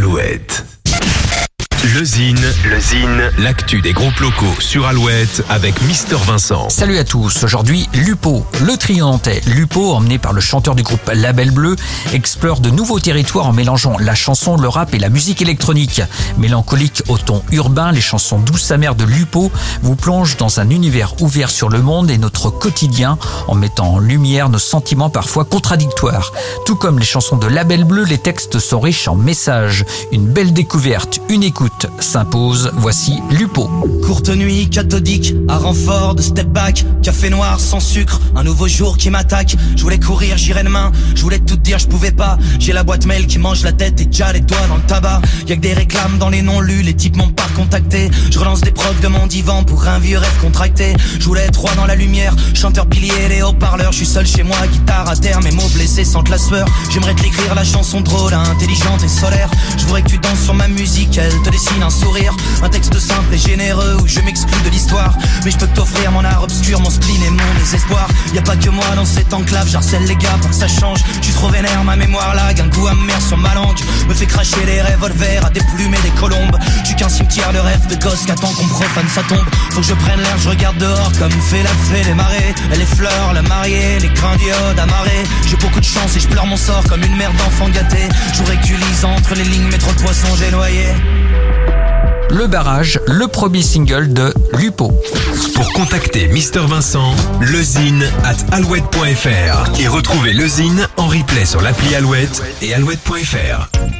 Alouette. Le Zine, le Zine, l'actu des groupes locaux sur Alouette avec Mister Vincent. Salut à tous, aujourd'hui Lupo, le triantais. Lupo, emmené par le chanteur du groupe Label Bleu, explore de nouveaux territoires en mélangeant la chanson, le rap et la musique électronique. Mélancolique au ton urbain, les chansons douces amères de Lupo vous plongent dans un univers ouvert sur le monde et notre quotidien en mettant en lumière nos sentiments parfois contradictoires. Tout comme les chansons de Label Bleu, les textes sont riches en messages. Une belle découverte, une écoute s'impose. Voici Lupo. Courte nuit cathodique, à renfort de step back, café noir sans sucre, un nouveau jour qui m'attaque. Je voulais courir, j'irai demain, je voulais tout dire, je pouvais pas. J'ai la boîte mail qui mange la tête et déjà les doigts dans le tabac. Y'a que des réclames dans les non lus, les types m'ont pas contacté. Je relance des procs de mon divan pour un vieux rêve contracté. Je voulais être roi dans la lumière, chanteur pilier, les haut-parleurs. Je suis seul chez moi, guitare à terre, mes mots blessés sans la sueur. J'aimerais te l'écrire la chanson drôle, intelligente et solaire. Je voudrais que tu danses sur ma musique, elle te un sourire, un texte simple et généreux où je m'exclus de l'histoire. Mais je peux t'offrir mon art obscur, mon spleen et mon désespoir. Y a pas que moi dans cette enclave, j'harcèle les gars pour que ça change. Je suis trop vénère, ma mémoire lag, un goût amer sur ma langue. Me fait cracher des revolvers à des plumes et des colombes. Suis qu'un cimetière de rêve de gosse qu'attend qu'on profane sa tombe. Faut que je prenne l'air, je regarde dehors comme fait la fée les marées. Les fleurs, la mariée, les grains d'iode amarrés. J'ai beaucoup de chance et je pleure mon sort comme une mère d'enfant gâté. Je tu lises entre les lignes, mais trop de poissons j'ai noyé. Le barrage, le premier single de Lupo. Pour contacter Mister Vincent, lezine at alouette.fr et retrouver lezine en replay sur l'appli Alouette et alouette.fr.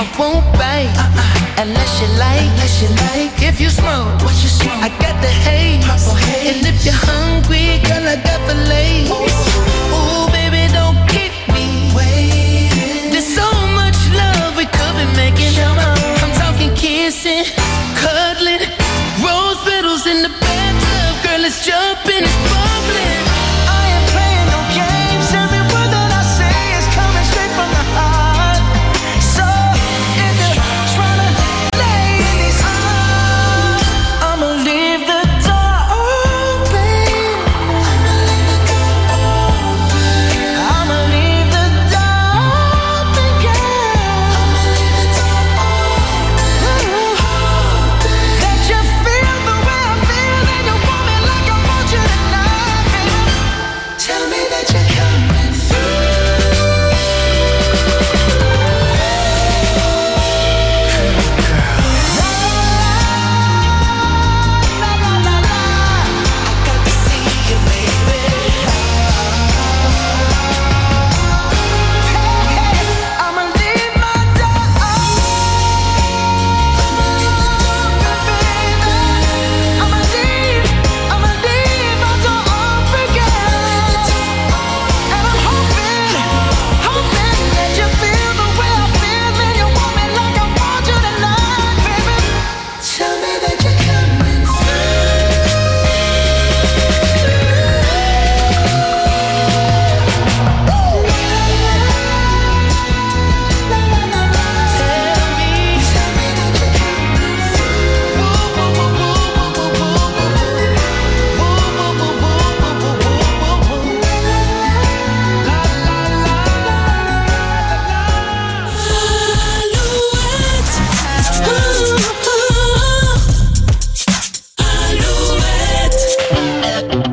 I won't bite uh-uh. unless you like. If you smoke, I got the haze, purple haze. And if you're hungry, girl, I got the lace. Oh. Ooh, baby,